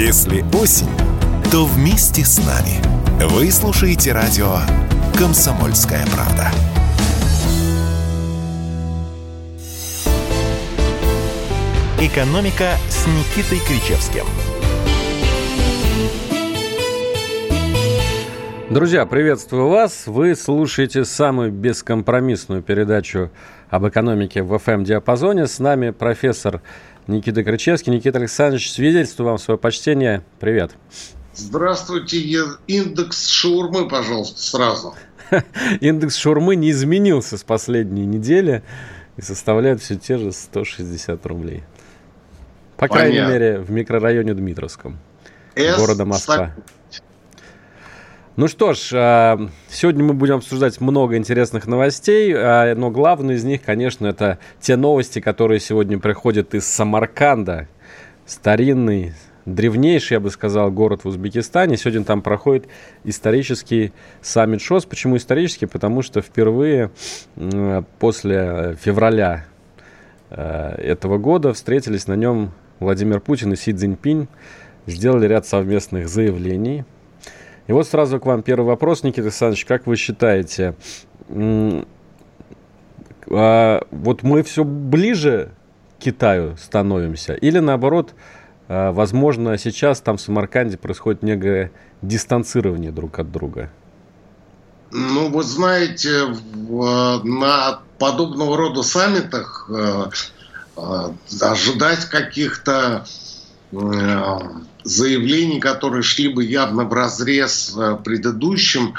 Если осень, то вместе с нами. Вы слушаете радио «Комсомольская правда». «Экономика» с Никитой Кричевским – Друзья, приветствую вас. Вы слушаете самую бескомпромиссную передачу об экономике в FM-диапазоне. С нами профессор Никита Крычевский. Никита Александрович, свидетельствую вам свое почтение. Привет. Здравствуйте. Индекс шаурмы, пожалуйста, сразу. Индекс шаурмы не изменился с последней недели и составляет все те же 160 рублей. По Понятно. крайней мере, в микрорайоне Дмитровском, города Москва. Ну что ж, а, сегодня мы будем обсуждать много интересных новостей, а, но главное из них, конечно, это те новости, которые сегодня приходят из Самарканда. Старинный, древнейший, я бы сказал, город в Узбекистане. Сегодня там проходит исторический саммит ШОС. Почему исторический? Потому что впервые после февраля а, этого года встретились на нем Владимир Путин и Си Цзиньпинь, сделали ряд совместных заявлений – и вот сразу к вам первый вопрос, Никита Александрович. Как вы считаете, а, вот мы все ближе к Китаю становимся? Или наоборот, а, возможно, сейчас там в Самарканде происходит некое дистанцирование друг от друга? Ну, вы знаете, в, на подобного рода саммитах э, ожидать каких-то заявлений, которые шли бы явно в разрез э, предыдущим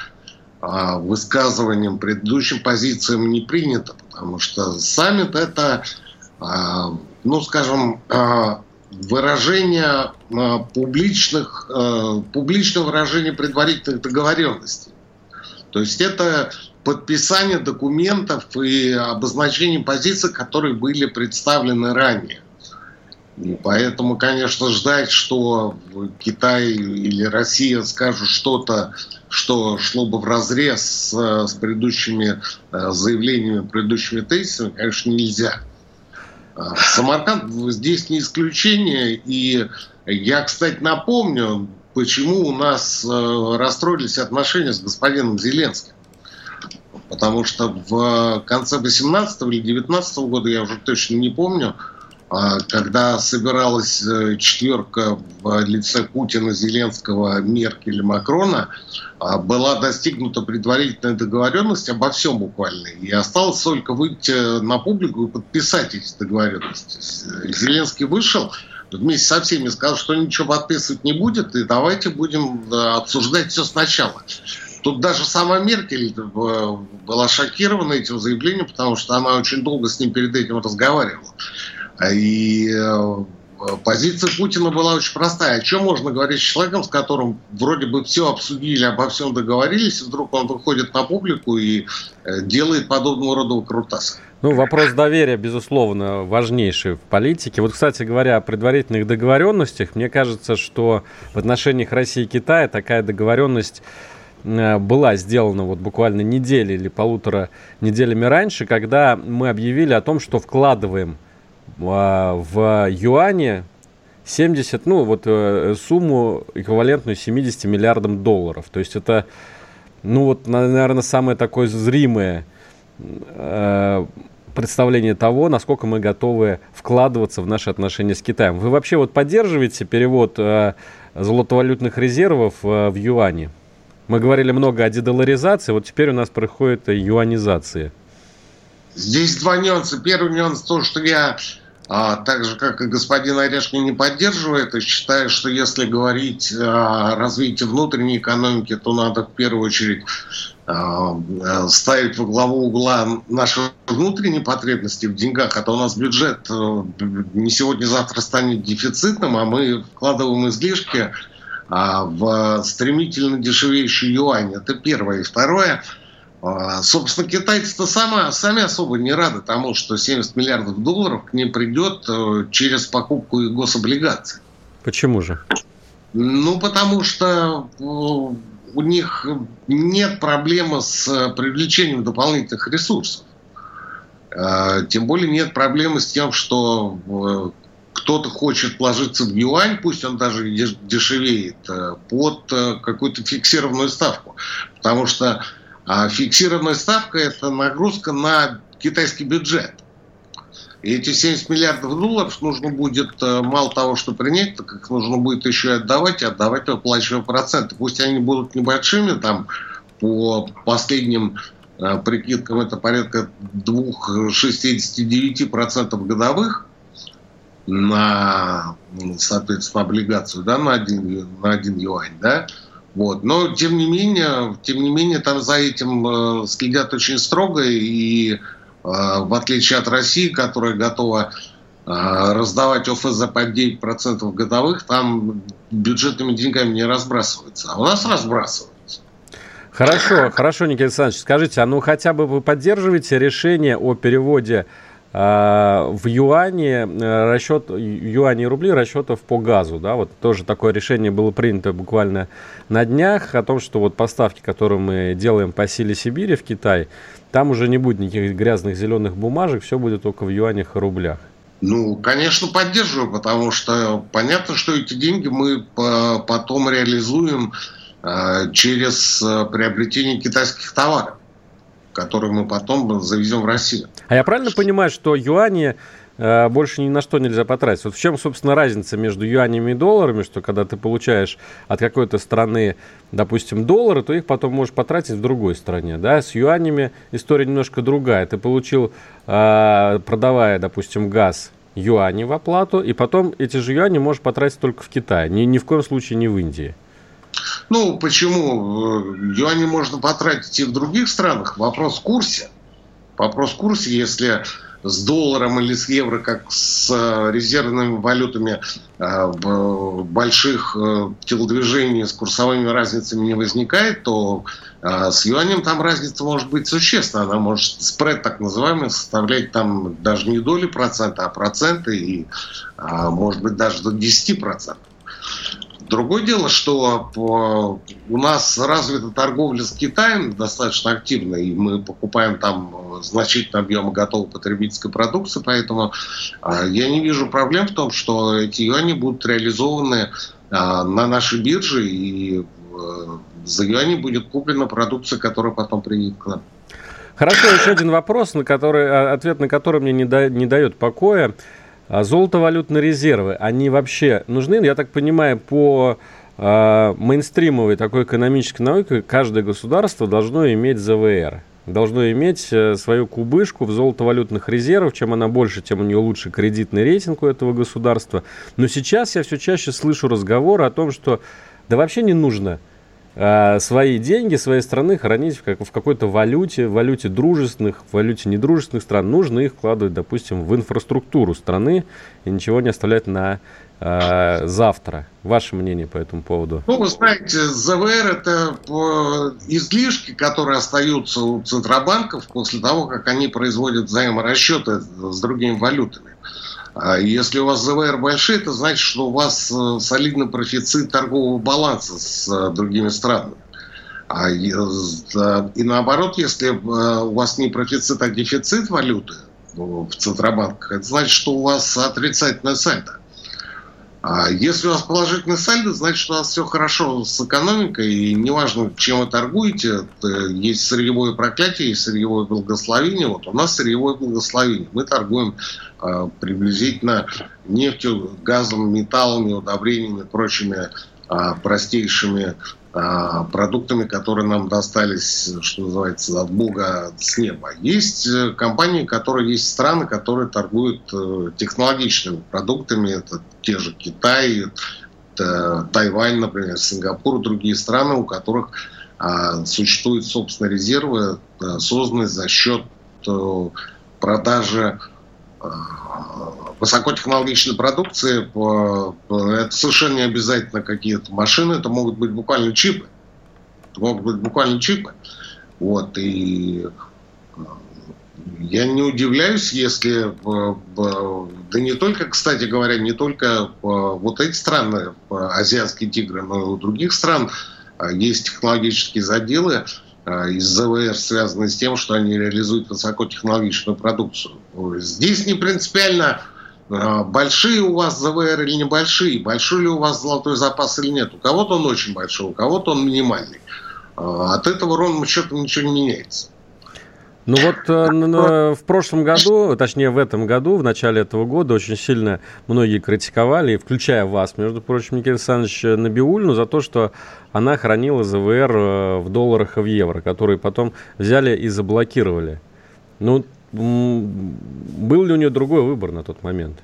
э, высказываниям, предыдущим позициям не принято, потому что саммит это, э, ну, скажем, выражение публичных, публичное выражение предварительных договоренностей. То есть это подписание документов и обозначение позиций, которые были представлены ранее. И поэтому, конечно, ждать, что Китай или Россия скажут что-то, что шло бы в разрез с, с предыдущими э, заявлениями, предыдущими тезисами, конечно, нельзя. А, Самарканд здесь не исключение. И я, кстати, напомню, почему у нас э, расстроились отношения с господином Зеленским. Потому что в конце 18 или 19 года, я уже точно не помню, когда собиралась э, четверка в лице Путина, Зеленского, Меркель, Макрона, а, была достигнута предварительная договоренность обо всем буквально. И осталось только выйти на публику и подписать эти договоренности. Зеленский вышел, вместе со всеми сказал, что ничего подписывать не будет, и давайте будем э, обсуждать все сначала. Тут даже сама Меркель э, была шокирована этим заявлением, потому что она очень долго с ним перед этим разговаривала. И э, позиция Путина была очень простая. О чем можно говорить с человеком, с которым вроде бы все обсудили, обо всем договорились, и вдруг он выходит на публику и э, делает подобного рода выкрутасы? Ну, вопрос доверия, безусловно, важнейший в политике. Вот, кстати говоря, о предварительных договоренностях, мне кажется, что в отношениях России и Китая такая договоренность э, была сделана вот буквально недели или полутора неделями раньше, когда мы объявили о том, что вкладываем в юане 70, ну вот э, сумму эквивалентную 70 миллиардам долларов. То есть это, ну вот, наверное, самое такое зримое э, представление того, насколько мы готовы вкладываться в наши отношения с Китаем. Вы вообще вот поддерживаете перевод э, золотовалютных резервов в юане? Мы говорили много о дедоларизации, вот теперь у нас происходит юанизация. Здесь два нюанса. Первый нюанс то, что я а, так же, как и господин Орешкин, не поддерживает и считает, что если говорить о развитии внутренней экономики, то надо в первую очередь а, ставить во главу угла наши внутренние потребности в деньгах, а то у нас бюджет э, не сегодня-завтра станет дефицитным, а мы вкладываем излишки а, в стремительно дешевеющий юань. Это первое. И второе – а, собственно, китайцы-то сами, сами особо не рады тому, что 70 миллиардов долларов к ним придет э, через покупку гособлигаций. Почему же? Ну, потому что э, у них нет проблемы с привлечением дополнительных ресурсов. Э, тем более нет проблемы с тем, что кто-то хочет вложиться в юань, пусть он даже дешевеет, под какую-то фиксированную ставку. Потому что а, фиксированная ставка – это нагрузка на китайский бюджет. И эти 70 миллиардов долларов нужно будет мало того, что принять, так их нужно будет еще и отдавать, и отдавать выплачивая проценты. Пусть они будут небольшими, там по последним э, прикидкам это порядка 2,69% годовых на, соответственно, облигацию, да, на один, на один юань, да, вот. Но, тем не менее, тем не менее, там за этим э, следят очень строго, и э, в отличие от России, которая готова раздавать ОФЗ по 9% годовых, там бюджетными деньгами не разбрасывается. А у нас разбрасывают. Хорошо, хорошо, Никита Александрович, скажите, а ну хотя бы вы поддерживаете решение о переводе э, в юане э, расчет юани и рубли расчетов по газу, да, вот тоже такое решение было принято буквально на днях о том, что вот поставки, которые мы делаем по силе Сибири в Китай, там уже не будет никаких грязных зеленых бумажек, все будет только в юанях и рублях. Ну, конечно, поддерживаю, потому что понятно, что эти деньги мы потом реализуем Э, через э, приобретение китайских товаров, которые мы потом завезем в Россию. А я правильно понимаю, что юани э, больше ни на что нельзя потратить. Вот в чем, собственно, разница между юанями и долларами, что когда ты получаешь от какой-то страны, допустим, доллары, то их потом можешь потратить в другой стране. Да? С юанями история немножко другая. Ты получил, продавая, допустим, газ юани в оплату, и потом эти же юани можешь потратить только в Китае, ни, ни в коем случае не в Индии. Ну, почему? Юани можно потратить и в других странах. Вопрос в курсе. Вопрос в курсе, если с долларом или с евро, как с э, резервными валютами э, больших э, телодвижений с курсовыми разницами не возникает, то с юанем там разница может быть существенна. Она может, спред так называемый, составлять там даже не доли процента, а проценты и может быть даже до 10 процентов. Другое дело, что у нас развита торговля с Китаем достаточно активно, и мы покупаем там значительные объемы готовой потребительской продукции, поэтому а, я не вижу проблем в том, что эти юани будут реализованы на нашей бирже, и э, за юани будет куплена продукция, которая потом приедет к нам. Хорошо, еще один вопрос, на который, ответ на который мне не, да, не дает покоя. А золото-валютные резервы, они вообще нужны? Я так понимаю, по э, мейнстримовой такой экономической науке каждое государство должно иметь ЗВР. Должно иметь э, свою кубышку в золото-валютных резервах. Чем она больше, тем у нее лучше кредитный рейтинг у этого государства. Но сейчас я все чаще слышу разговоры о том, что да вообще не нужно Э, свои деньги своей страны хранить в, как, в какой-то валюте, в валюте дружественных, в валюте недружественных стран. Нужно их вкладывать, допустим, в инфраструктуру страны и ничего не оставлять на э, завтра. Ваше мнение по этому поводу? Ну, вы знаете, ЗВР – это э, излишки, которые остаются у центробанков после того, как они производят взаиморасчеты с другими валютами. А если у вас ЗВР большие, это значит, что у вас э, солидный профицит торгового баланса с э, другими странами. А, и наоборот, если э, у вас не профицит, а дефицит валюты в Центробанках, это значит, что у вас отрицательная сальдо. А если у вас положительный сальдо, значит, у вас все хорошо с экономикой, и неважно, чем вы торгуете, есть сырьевое проклятие, есть сырьевое благословение. Вот у нас сырьевое благословение. Мы торгуем э, приблизительно нефтью, газом, металлами, удобрениями, прочими э, простейшими а, продуктами, которые нам достались, что называется, от Бога с неба. Есть э, компании, которые есть страны, которые торгуют э, технологичными продуктами. Это те же Китай, Тайвань, например, Сингапур, другие страны, у которых а, существуют собственные резервы, э, созданные за счет продажи высокотехнологичной продукции, это совершенно не обязательно какие-то машины, это могут быть буквально чипы. Это могут быть буквально чипы. Вот, и э, я не удивляюсь, если, э, да не только, кстати говоря, не только э, вот эти страны, азиатские тигры, но и у других стран есть технологические заделы, из ЗВР, связанные с тем, что они реализуют высокотехнологичную продукцию. Здесь не принципиально а, большие у вас ЗВР или небольшие, большой ли у вас золотой запас или нет. У кого-то он очень большой, у кого-то он минимальный. А, от этого ровным счетом ничего не меняется. Ну вот э, в прошлом году, точнее в этом году, в начале этого года очень сильно многие критиковали, включая вас, между прочим, Никита Александрович Набиульну, за то, что она хранила ЗВР э, в долларах и в евро, которые потом взяли и заблокировали. Ну, был ли у нее другой выбор на тот момент?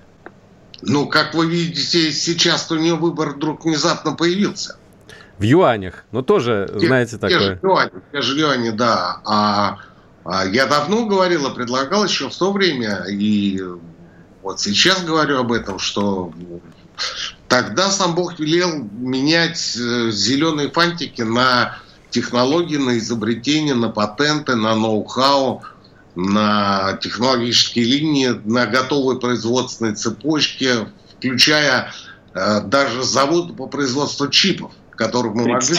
Ну, как вы видите, сейчас у нее выбор вдруг внезапно появился. В юанях, но тоже, те, знаете, такое. Те же юани, те же юани, да. А я давно говорил и предлагал еще в то время, и вот сейчас говорю об этом, что тогда сам Бог велел менять э, зеленые фантики на технологии, на изобретения, на патенты, на ноу-хау, на технологические линии, на готовые производственные цепочки, включая э, даже заводы по производству чипов, которых мы могли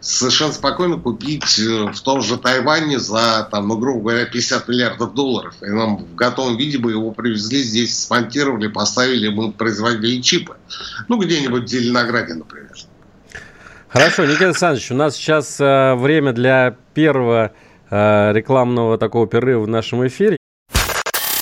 совершенно спокойно купить э, в том же Тайване за, там, ну, грубо говоря, 50 миллиардов долларов. И нам в готовом виде бы его привезли, здесь смонтировали, поставили, мы производили чипы. Ну, где-нибудь в Зеленограде, например. Хорошо, Никита Александрович, у нас сейчас э, время для первого э, рекламного такого перерыва в нашем эфире.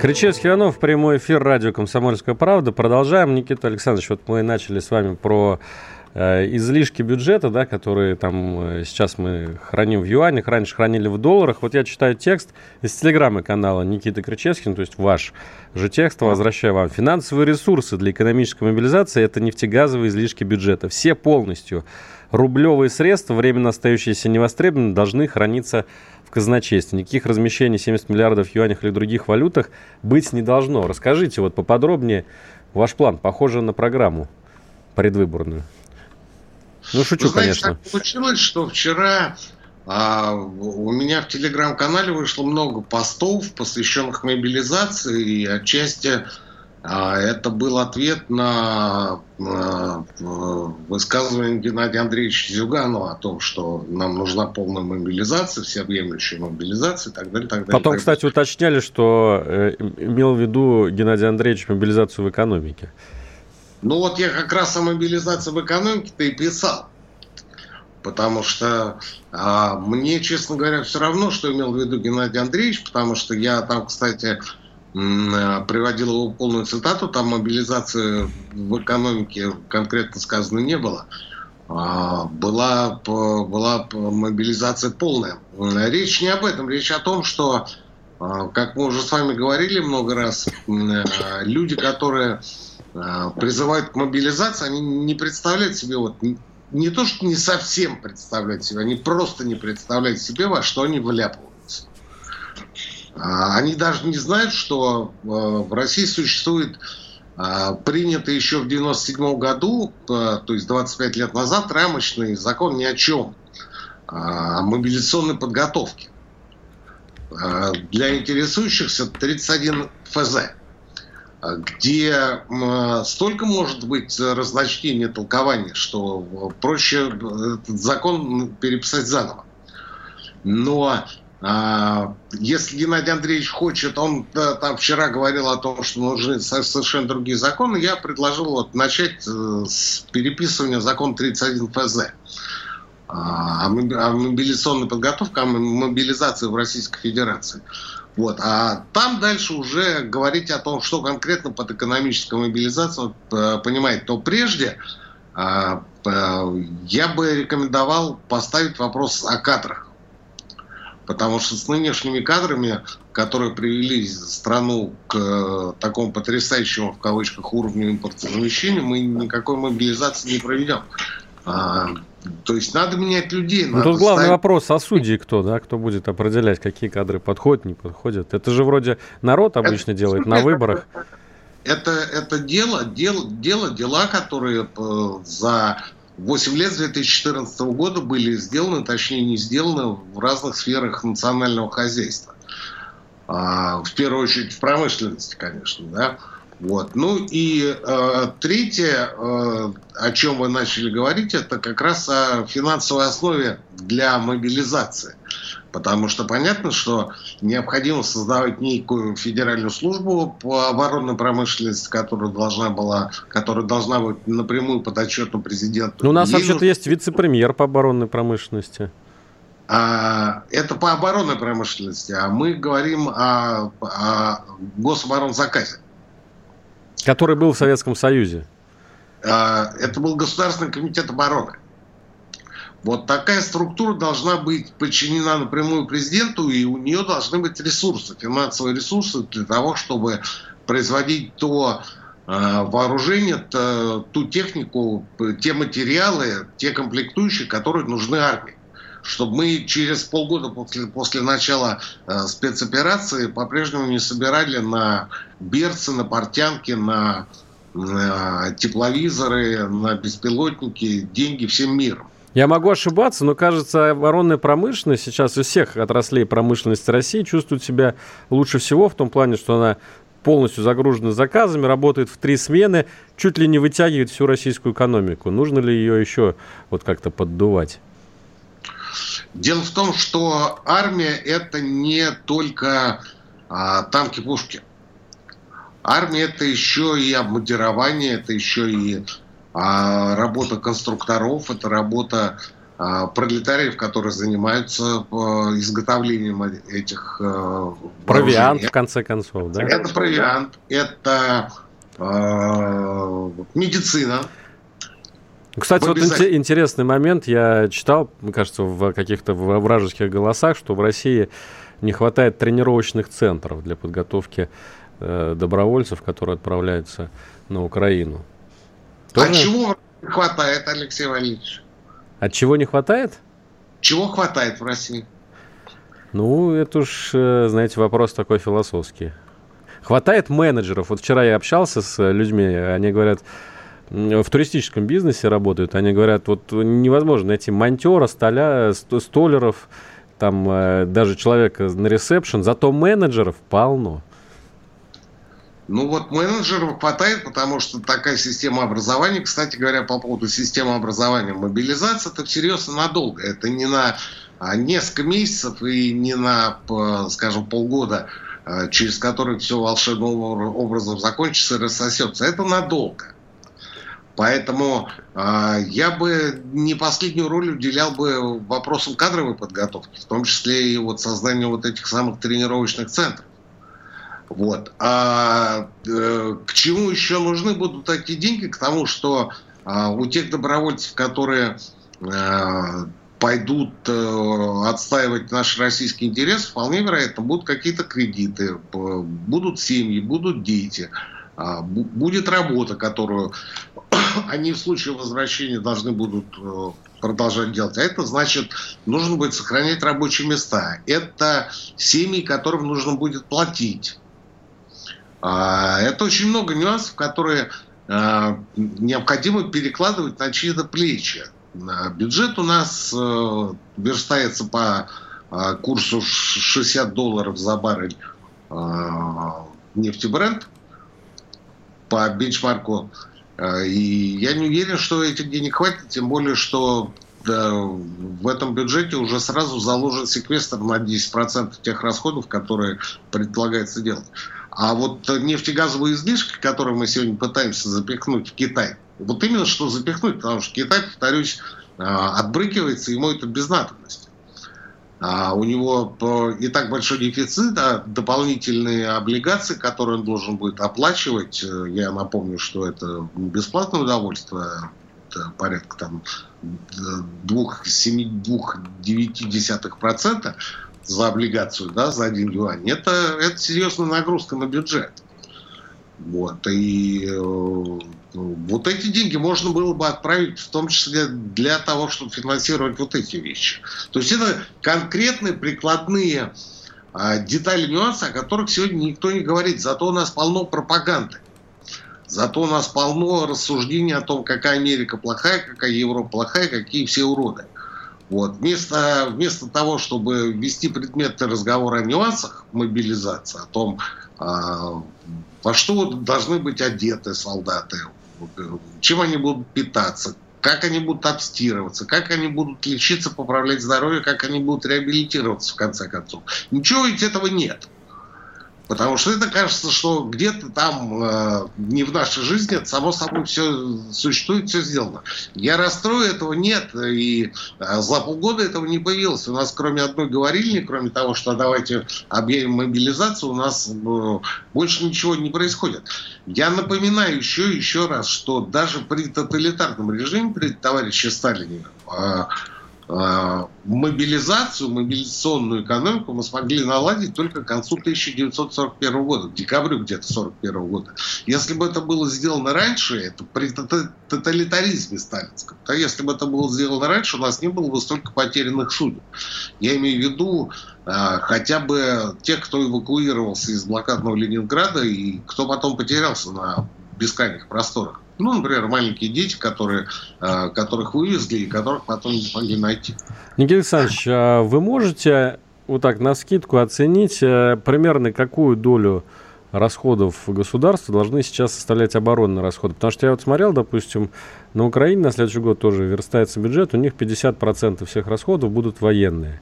Кричевский Иванов, прямой эфир радио «Комсомольская правда». Продолжаем. Никита Александрович, вот мы начали с вами про излишки бюджета, да, которые там э, сейчас мы храним в юанях, раньше хранили в долларах. Вот я читаю текст из телеграммы канала Никиты Крычевскин, то есть ваш же текст, возвращаю вам. Финансовые ресурсы для экономической мобилизации – это нефтегазовые излишки бюджета. Все полностью рублевые средства, временно остающиеся невостребованными, должны храниться в казначействе. Никаких размещений 70 миллиардов в юанях или других валютах быть не должно. Расскажите вот поподробнее ваш план, похоже на программу предвыборную. Ну, шучу, Вы знаете, конечно. Так получилось, что вчера а, у меня в телеграм-канале вышло много постов, посвященных мобилизации, и отчасти а, это был ответ на а, высказывание Геннадия Андреевича Зюганова о том, что нам нужна полная мобилизация, всеобъемлющая мобилизация и так далее. Так далее Потом, так кстати, уточняли, что э, имел в виду Геннадий Андреевич мобилизацию в экономике. Ну вот я как раз о мобилизации в экономике-то и писал. Потому что а, мне, честно говоря, все равно, что имел в виду Геннадий Андреевич, потому что я там, кстати, приводил его полную цитату, там мобилизации в экономике конкретно сказано не было. А, была, была мобилизация полная. Речь не об этом, речь о том, что, а, как мы уже с вами говорили много раз, люди, которые призывают к мобилизации, они не представляют себе, вот, не то, что не совсем представляют себе, они просто не представляют себе, во что они вляпываются. А, они даже не знают, что э, в России существует принятый еще в 97 году, то есть 25 лет назад, рамочный закон ни о чем, о мобилизационной подготовке. Для интересующихся 31 ФЗ где столько может быть разночтения толкования, что проще этот закон переписать заново. Но а, если Геннадий Андреевич хочет, он там вчера говорил о том, что нужны совершенно другие законы, я предложил вот начать э, с переписывания закона 31 ФЗ а, о мобилизационной подготовке, о мобилизации в Российской Федерации. Вот. А там дальше уже говорить о том, что конкретно под экономической мобилизацией э, понимает, то прежде а, я бы рекомендовал поставить вопрос о кадрах. Потому что с нынешними кадрами, которые привели страну к э, такому потрясающему, в кавычках, уровню импортозамещения, мы никакой мобилизации не проведем. То есть надо менять людей. Ну, тут главный ставить... вопрос, а судьи кто, да? Кто будет определять, какие кадры подходят, не подходят? Это же вроде народ обычно это, делает на выборах. Это, это дело, дело, дело, дела, которые э, за 8 лет с 2014 года были сделаны, точнее не сделаны в разных сферах национального хозяйства. А, в первую очередь в промышленности, конечно, да. Вот. Ну и э, третье, э, о чем вы начали говорить, это как раз о финансовой основе для мобилизации. Потому что понятно, что необходимо создавать некую федеральную службу по оборонной промышленности, которая должна была, которая должна быть напрямую подотчетна президенту. Ну, у нас вообще-то есть вице-премьер по оборонной промышленности. А, это по оборонной промышленности, а мы говорим о, о гособоронзаказе. Который был в Советском Союзе. А, это был Государственный комитет обороны. Вот такая структура должна быть подчинена напрямую президенту, и у нее должны быть ресурсы, финансовые ресурсы для того, чтобы производить то э, вооружение, ту технику, те материалы, те комплектующие, которые нужны армии. Чтобы мы через полгода после, после начала э, спецоперации по-прежнему не собирали на берцы, на портянки, на э, тепловизоры, на беспилотники деньги всем миром. Я могу ошибаться, но кажется, оборонная промышленность сейчас из всех отраслей промышленности России чувствует себя лучше всего в том плане, что она полностью загружена заказами, работает в три смены, чуть ли не вытягивает всю российскую экономику. Нужно ли ее еще вот как-то поддувать? Дело в том, что армия это не только а, танки-пушки. Армия это еще и обмундирование, это еще и а работа конструкторов, это работа а, пролетариев, которые занимаются а, изготовлением этих а, Провиант, в конце концов, да? Это провиант, это э, медицина. Кстати, вот интересный момент. Я читал, мне кажется, в каких-то вражеских голосах, что в России не хватает тренировочных центров для подготовки э, добровольцев, которые отправляются на Украину. Тоже? А чего не хватает, Алексей Валерьевич? От чего не хватает? Чего хватает в России? Ну, это уж, э, знаете, вопрос такой философский. Хватает менеджеров. Вот вчера я общался с людьми, они говорят, в туристическом бизнесе работают, они говорят, вот невозможно найти монтера, столя, столеров, там э, даже человека на ресепшн, зато менеджеров полно. Ну вот менеджеров хватает, потому что такая система образования, кстати говоря, по поводу системы образования, мобилизация это всерьез и надолго. Это не на а, несколько месяцев и не на, скажем, полгода, а, через который все волшебным образом закончится и рассосется. Это надолго. Поэтому э, я бы не последнюю роль уделял бы вопросам кадровой подготовки, в том числе и вот созданию вот этих самых тренировочных центров. Вот. А э, к чему еще нужны будут такие деньги? К тому, что э, у тех добровольцев, которые э, пойдут э, отстаивать наш российский интерес, вполне вероятно, будут какие-то кредиты, будут семьи, будут дети, э, будет работа, которую они в случае возвращения должны будут э, продолжать делать. А это значит, нужно будет сохранять рабочие места. Это семьи, которым нужно будет платить. А, это очень много нюансов, которые а, необходимо перекладывать на чьи-то плечи. Бюджет у нас э, верстается по а, курсу 60 долларов за баррель нефтебренд по бенчмарку. И я не уверен, что этих денег хватит, тем более, что да, в этом бюджете уже сразу заложен секвестр на 10% тех расходов, которые предполагается делать. А вот нефтегазовые излишки, которые мы сегодня пытаемся запихнуть в Китай, вот именно что запихнуть, потому что Китай, повторюсь, а, отбрыкивается, ему это без надобности. А у него и так большой дефицит, а дополнительные облигации, которые он должен будет оплачивать, э, я напомню, что это бесплатное удовольствие, это порядка там 2,9% за облигацию, да, за один юань, это, это серьезная нагрузка на бюджет. Вот, и э, вот эти деньги можно было бы отправить в том числе для того, чтобы финансировать вот эти вещи. То есть это конкретные прикладные э, детали, нюансы, о которых сегодня никто не говорит. Зато у нас полно пропаганды. Зато у нас полно рассуждений о том, какая Америка плохая, какая Европа плохая, какие все уроды. Вот. Вместо, вместо того, чтобы вести предметный разговор о нюансах мобилизации, о том, а, во что должны быть одеты солдаты, чем они будут питаться, как они будут обстирываться, как они будут лечиться, поправлять здоровье, как они будут реабилитироваться в конце концов. Ничего ведь этого нет. Потому что это кажется, что где-то там э, не в нашей жизни, это само собой все существует, все сделано. Я расстрою, этого нет, и э, за полгода этого не появилось. У нас кроме одной говорильни, кроме того, что давайте объявим мобилизацию, у нас э, больше ничего не происходит. Я напоминаю еще еще раз, что даже при тоталитарном режиме, при товарище Сталине, э, мобилизацию, мобилизационную экономику мы смогли наладить только к концу 1941 года, к декабрю где-то 1941 года. Если бы это было сделано раньше, это при тоталитаризме сталинском, то если бы это было сделано раньше, у нас не было бы столько потерянных судеб. Я имею в виду а, хотя бы тех, кто эвакуировался из блокадного Ленинграда и кто потом потерялся на бескрайних просторах. Ну, например, маленькие дети, которые, э, которых вывезли и которых потом не смогли найти. Никита Александрович, а вы можете вот так на скидку оценить э, примерно какую долю расходов государства должны сейчас составлять оборонные расходы. Потому что я вот смотрел, допустим, на Украине на следующий год тоже верстается бюджет, у них 50% всех расходов будут военные.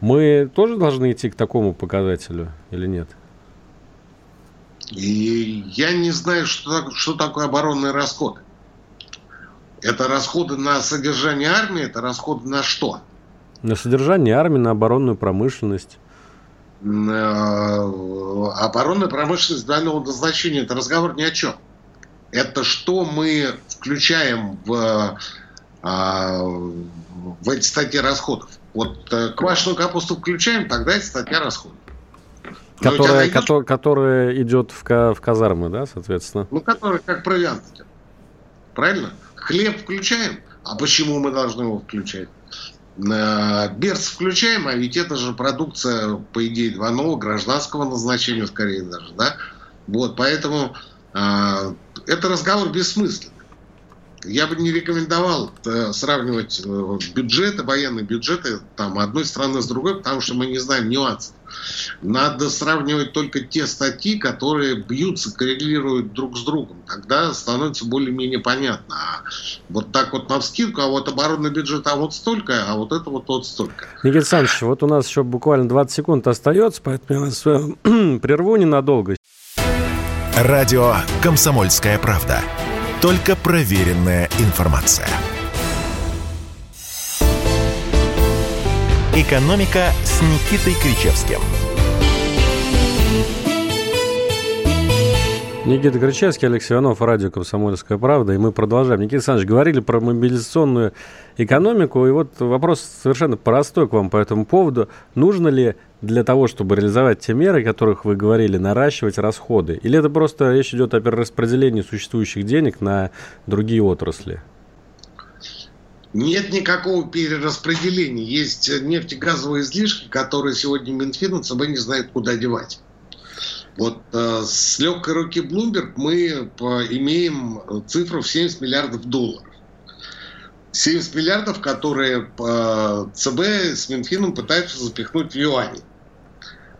Мы тоже должны идти к такому показателю или нет? И я не знаю, что, что такое оборонные расходы. Это расходы на содержание армии, это расходы на что? На содержание армии, на оборонную промышленность. Оборонная промышленность двойного назначения – это разговор ни о чем. Это что мы включаем в, а, в эти статьи расходов. Вот э, квашеную капусту включаем, тогда это статья расходов. Которая, которая, которая идет в, в казармы, да, соответственно? Ну, которая как провиант идет. Правильно? Хлеб включаем. А почему мы должны его включать? Берц включаем, а ведь это же продукция, по идее, двойного гражданского назначения, скорее даже, да? Вот, поэтому э, это разговор бессмысленный. Я бы не рекомендовал э, сравнивать э, бюджеты, военные бюджеты там, одной страны с другой, потому что мы не знаем нюансов. Надо сравнивать только те статьи, которые бьются, коррелируют друг с другом. Тогда становится более-менее понятно. А вот так вот на вскидку, а вот оборонный бюджет, а вот столько, а вот это вот вот столько. Никита Александрович, вот у нас еще буквально 20 секунд остается, поэтому я вас э, прерву ненадолго. Радио «Комсомольская правда». Только проверенная информация. «Экономика» с Никитой Кричевским. Никита Кричевский, Алексей Иванов, радио «Комсомольская правда». И мы продолжаем. Никита Александрович, говорили про мобилизационную экономику. И вот вопрос совершенно простой к вам по этому поводу. Нужно ли для того, чтобы реализовать те меры, о которых вы говорили, наращивать расходы? Или это просто речь идет о перераспределении существующих денег на другие отрасли? Нет никакого перераспределения. Есть нефтегазовые излишки, которые сегодня Минфин ЦБ не знает, куда девать. Вот э, с легкой руки Bloomberg мы э, имеем цифру в 70 миллиардов долларов. 70 миллиардов, которые э, ЦБ с Минфином пытаются запихнуть в юани.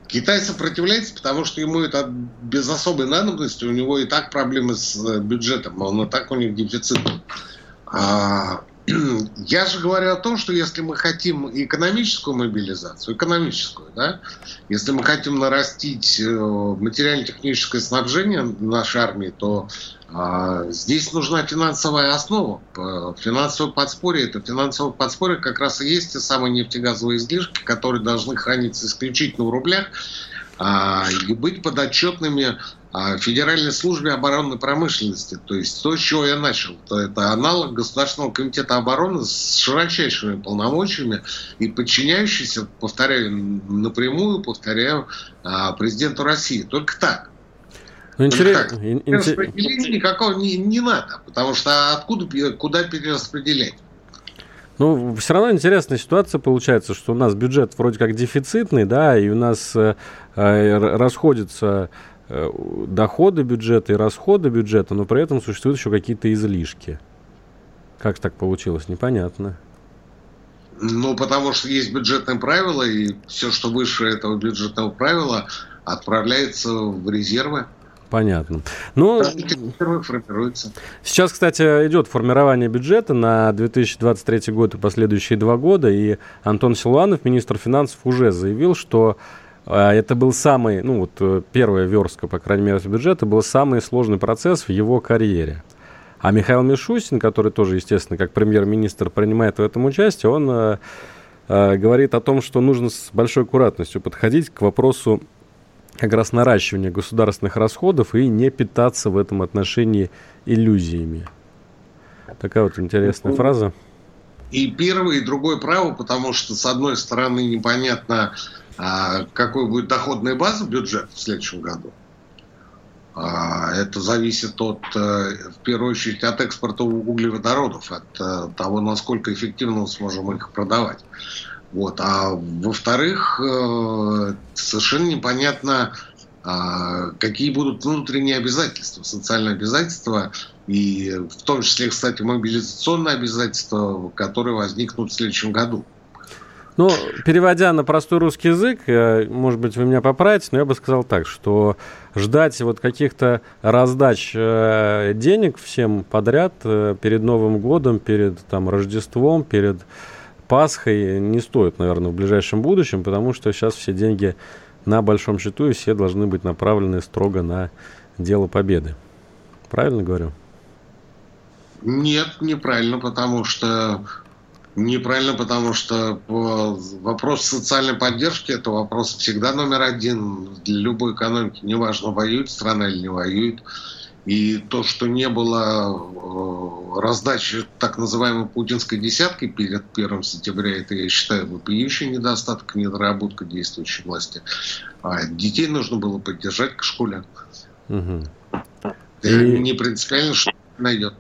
Китай сопротивляется, потому что ему это без особой надобности, у него и так проблемы с э, бюджетом, он и так у них дефицит. А, я же говорю о том, что если мы хотим экономическую мобилизацию, экономическую, да, если мы хотим нарастить э, материально-техническое снабжение нашей армии, то а, здесь нужна финансовая основа. Финансовое подспорье. Это финансовое подспорье как раз и есть те самые нефтегазовые излишки, которые должны храниться исключительно в рублях а, и быть подотчетными Федеральной службе оборонной промышленности. То есть то, с чего я начал. То это аналог Государственного комитета обороны с широчайшими полномочиями и подчиняющийся, повторяю, напрямую, повторяю, президенту России. Только так. Ну, интересно. Распределения никакого не, не надо, потому что откуда, куда перераспределять? Ну, все равно интересная ситуация получается, что у нас бюджет вроде как дефицитный, да, и у нас э, э расходится доходы бюджета и расходы бюджета, но при этом существуют еще какие-то излишки. Как так получилось, непонятно. Ну, потому что есть бюджетные правила, и все, что выше этого бюджетного правила, отправляется в резервы. Понятно. Ну, сейчас, кстати, идет формирование бюджета на 2023 год и последующие два года, и Антон Силуанов, министр финансов, уже заявил, что это был самый, ну вот э, первая верстка, по крайней мере, бюджета, был самый сложный процесс в его карьере. А Михаил Мишустин, который тоже, естественно, как премьер-министр принимает в этом участие, он э, э, говорит о том, что нужно с большой аккуратностью подходить к вопросу как раз наращивания государственных расходов и не питаться в этом отношении иллюзиями. Такая вот интересная ну, фраза. И первое, и другое право, потому что, с одной стороны, непонятно, а, какой будет доходная база бюджета в следующем году. А, это зависит от, э, в первую очередь, от экспорта углеводородов, от э, того, насколько эффективно мы сможем их продавать. Вот. А во-вторых, э, совершенно непонятно, а, какие будут внутренние обязательства, социальные обязательства, и в том числе, кстати, мобилизационные обязательства, которые возникнут в следующем году. Ну, переводя на простой русский язык, э, может быть, вы меня поправите, но я бы сказал так, что ждать вот каких-то раздач э, денег всем подряд перед Новым годом, перед там, Рождеством, перед Пасхой не стоит, наверное, в ближайшем будущем, потому что сейчас все деньги на большом счету и все должны быть направлены строго на дело победы. Правильно говорю? Нет, неправильно, потому что неправильно, потому что вопрос социальной поддержки это вопрос всегда номер один для любой экономики. Неважно, воюет страна или не воюет. И то, что не было э, раздачи так называемой путинской десятки перед 1 сентября, это, я считаю, вопиющий недостаток, недоработка действующей власти. А детей нужно было поддержать к школе. Угу. И... Не принципиально, что найдет.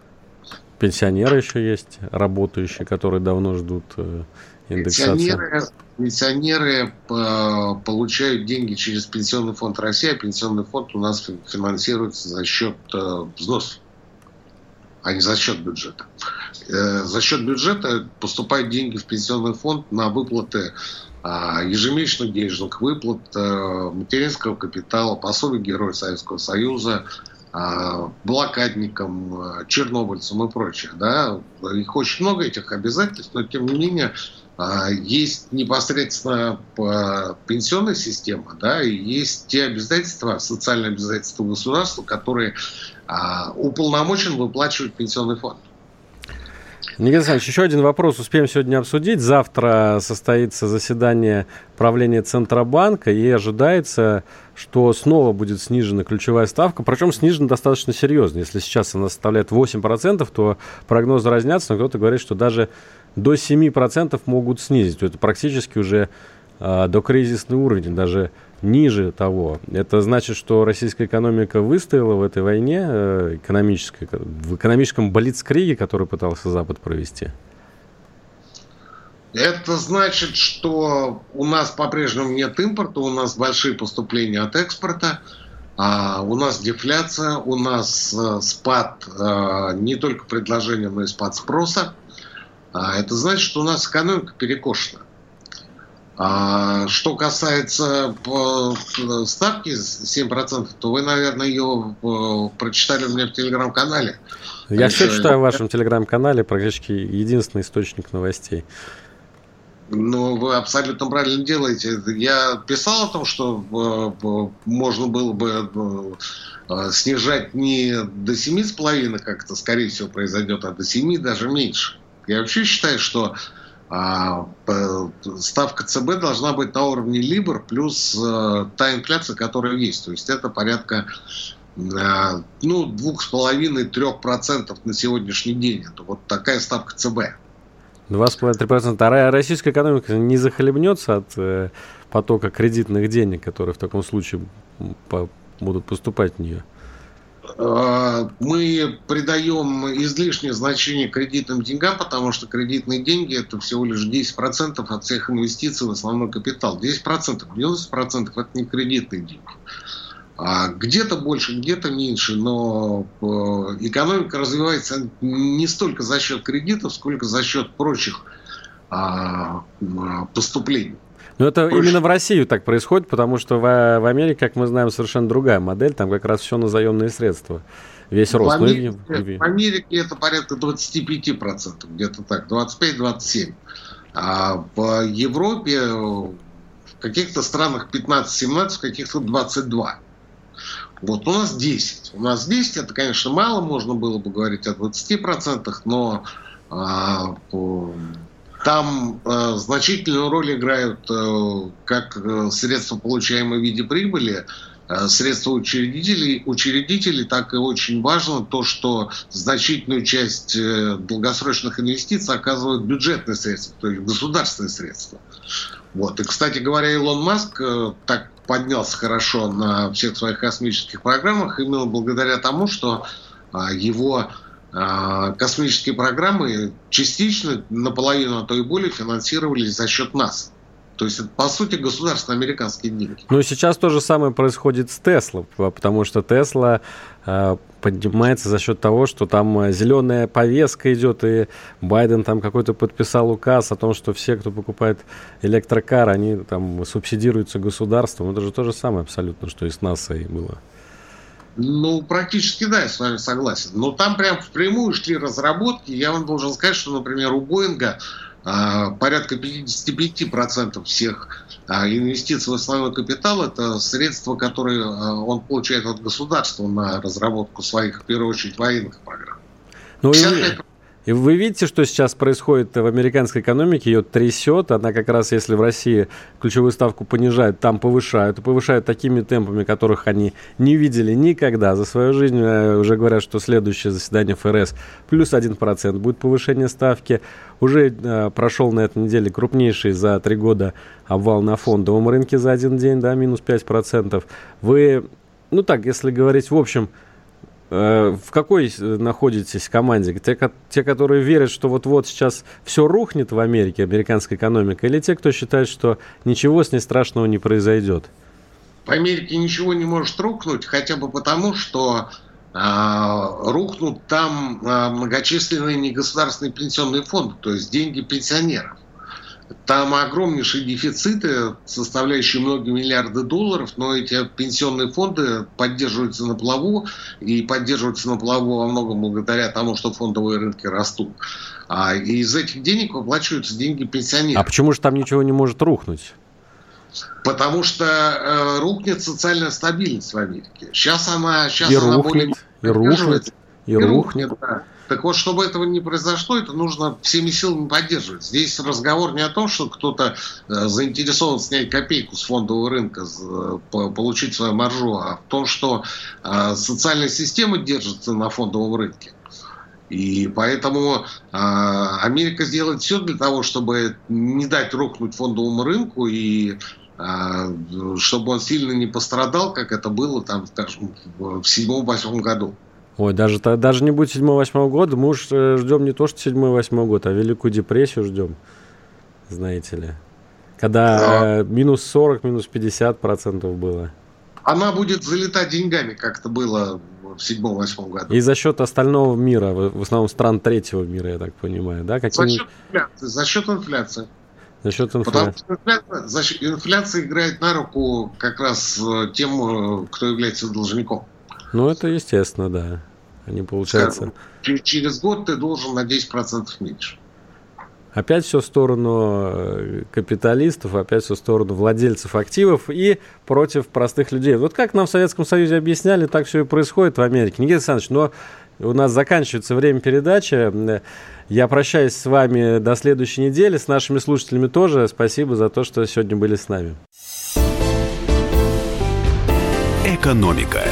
Пенсионеры еще есть, работающие, которые давно ждут э, индексации. Пенсионеры, пенсионеры э, получают деньги через Пенсионный фонд России, а Пенсионный фонд у нас финансируется за счет э, взносов, а не за счет бюджета. Э, за счет бюджета поступают деньги в Пенсионный фонд на выплаты ежемесячных денежных выплат, материнского капитала, пособий Героя Советского Союза, блокадникам, чернобыльцам и прочих. Да? Их очень много, этих обязательств, но тем не менее а, есть непосредственно пенсионная система, да, и есть те обязательства, социальные обязательства государства, которые а, уполномочен выплачивать пенсионный фонд. Никита Александрович, еще один вопрос успеем сегодня обсудить. Завтра состоится заседание правления Центробанка, и ожидается, что снова будет снижена ключевая ставка, причем снижена достаточно серьезно. Если сейчас она составляет 8%, то прогнозы разнятся, но кто-то говорит, что даже до 7% могут снизить. Это практически уже э, докризисный уровень, даже ниже того. Это значит, что российская экономика выстояла в этой войне э, экономической, в экономическом блицкриге, который пытался Запад провести. Это значит, что у нас по-прежнему нет импорта, у нас большие поступления от экспорта, а у нас дефляция, у нас э, спад э, не только предложения, но и спад спроса. А это значит, что у нас экономика перекошена. А что касается э, ставки 7%, то вы, наверное, ее э, прочитали у меня в телеграм-канале. Я все читаю в вашем телеграм-канале, практически единственный источник новостей. Ну, вы абсолютно правильно делаете. Я писал о том, что э, можно было бы снижать не до 7,5, как это, скорее всего, произойдет, а до 7, даже меньше. Я вообще считаю, что а, ставка ЦБ должна быть на уровне Либор плюс а, та инфляция, которая есть. То есть это порядка а, ну, 2,5-3% на сегодняшний день. Это вот такая ставка ЦБ. 2,5-3%. А российская экономика не захлебнется от э, потока кредитных денег, которые в таком случае будут поступать в нее? Э, мы придаем излишнее значение кредитным деньгам, потому что кредитные деньги это всего лишь 10% от всех инвестиций в основной капитал. 10%, 90% это не кредитные деньги. А где-то больше, где-то меньше, но э, экономика развивается не столько за счет кредитов, сколько за счет прочих а, поступлений. Но это Проще. именно в Россию так происходит, потому что в, в Америке, как мы знаем, совершенно другая модель, там как раз все на заемные средства. Весь в рост. Америке, ну, в Америке это порядка 25%, где-то так, 25-27%. А в Европе в каких-то странах 15-17, в каких-то 22%. Вот у нас 10. У нас 10 это, конечно, мало, можно было бы говорить о 20%, но а, там э, значительную роль играют э, как э, средства, получаемые в виде прибыли, э, средства учредителей, учредителей, так и очень важно то, что значительную часть э, долгосрочных инвестиций оказывают бюджетные средства, то есть государственные средства. Вот. И, кстати говоря, Илон Маск э, так поднялся хорошо на всех своих космических программах именно благодаря тому, что а, его космические программы частично, наполовину, а то и более финансировались за счет нас. То есть это, по сути, государственные американские деньги. Ну, сейчас то же самое происходит с Тесла, потому что Тесла э, поднимается за счет того, что там зеленая повестка идет, и Байден там какой-то подписал указ о том, что все, кто покупает электрокар, они там субсидируются государством. Это же то же самое абсолютно, что и с НАСА и было. Ну, практически да, я с вами согласен. Но там прям впрямую шли разработки. Я вам должен сказать, что, например, у Боинга а, порядка 55% всех а, инвестиций в основной капитал – это средства, которые а, он получает от государства на разработку своих, в первую очередь, военных программ. Ну, 55% и вы видите, что сейчас происходит в американской экономике, ее трясет, она как раз, если в России ключевую ставку понижают, там повышают, и повышают такими темпами, которых они не видели никогда за свою жизнь. Э, уже говорят, что следующее заседание ФРС плюс 1% будет повышение ставки. Уже э, прошел на этой неделе крупнейший за три года обвал на фондовом рынке за один день, да, минус 5%. Вы, ну так, если говорить в общем, в какой находитесь команде? Те, те, которые верят, что вот-вот сейчас все рухнет в Америке, американская экономика, или те, кто считает, что ничего с ней страшного не произойдет? В Америке ничего не может рухнуть, хотя бы потому, что э, рухнут там э, многочисленные негосударственные пенсионные фонды, то есть деньги пенсионеров. Там огромнейшие дефициты, составляющие многие миллиарды долларов, но эти пенсионные фонды поддерживаются на плаву и поддерживаются на плаву во многом благодаря тому, что фондовые рынки растут. А из этих денег выплачиваются деньги пенсионеров. А почему же там ничего не может рухнуть? Потому что э, рухнет социальная стабильность в Америке. Сейчас она, сейчас и она рухнет, более... И рухнет, и, рухнет да. Так вот, чтобы этого не произошло, это нужно всеми силами поддерживать. Здесь разговор не о том, что кто-то э, заинтересован снять копейку с фондового рынка, получить свою маржу, а в том, что э, социальная система держится на фондовом рынке. И поэтому э, Америка сделает все для того, чтобы не дать рухнуть фондовому рынку и чтобы он сильно не пострадал, как это было там, скажем, в седьмом-восьмом году. Ой, даже, даже не будет 7-8 года, мы уж э, ждем не то, что 7-8 год, а Великую депрессию ждем, знаете ли. Когда да. Э, минус 40, минус 50 процентов было. Она будет залетать деньгами, как это было в 7-8 году. И за счет остального мира, в основном стран третьего мира, я так понимаю, да? Каким... За счет инфляции. За счет инфляции. За счет инфляции. Потому что инфляция, инфляция играет на руку как раз э, тем, кто является должником. Ну, это естественно, да. Они, получается... через год ты должен на 10% меньше. Опять все в сторону э, капиталистов, опять все в сторону владельцев активов и против простых людей. Вот как нам в Советском Союзе объясняли, так все и происходит в Америке. Никита Александрович, но у нас заканчивается время передачи. Я прощаюсь с вами до следующей недели, с нашими слушателями тоже. Спасибо за то, что сегодня были с нами. Экономика.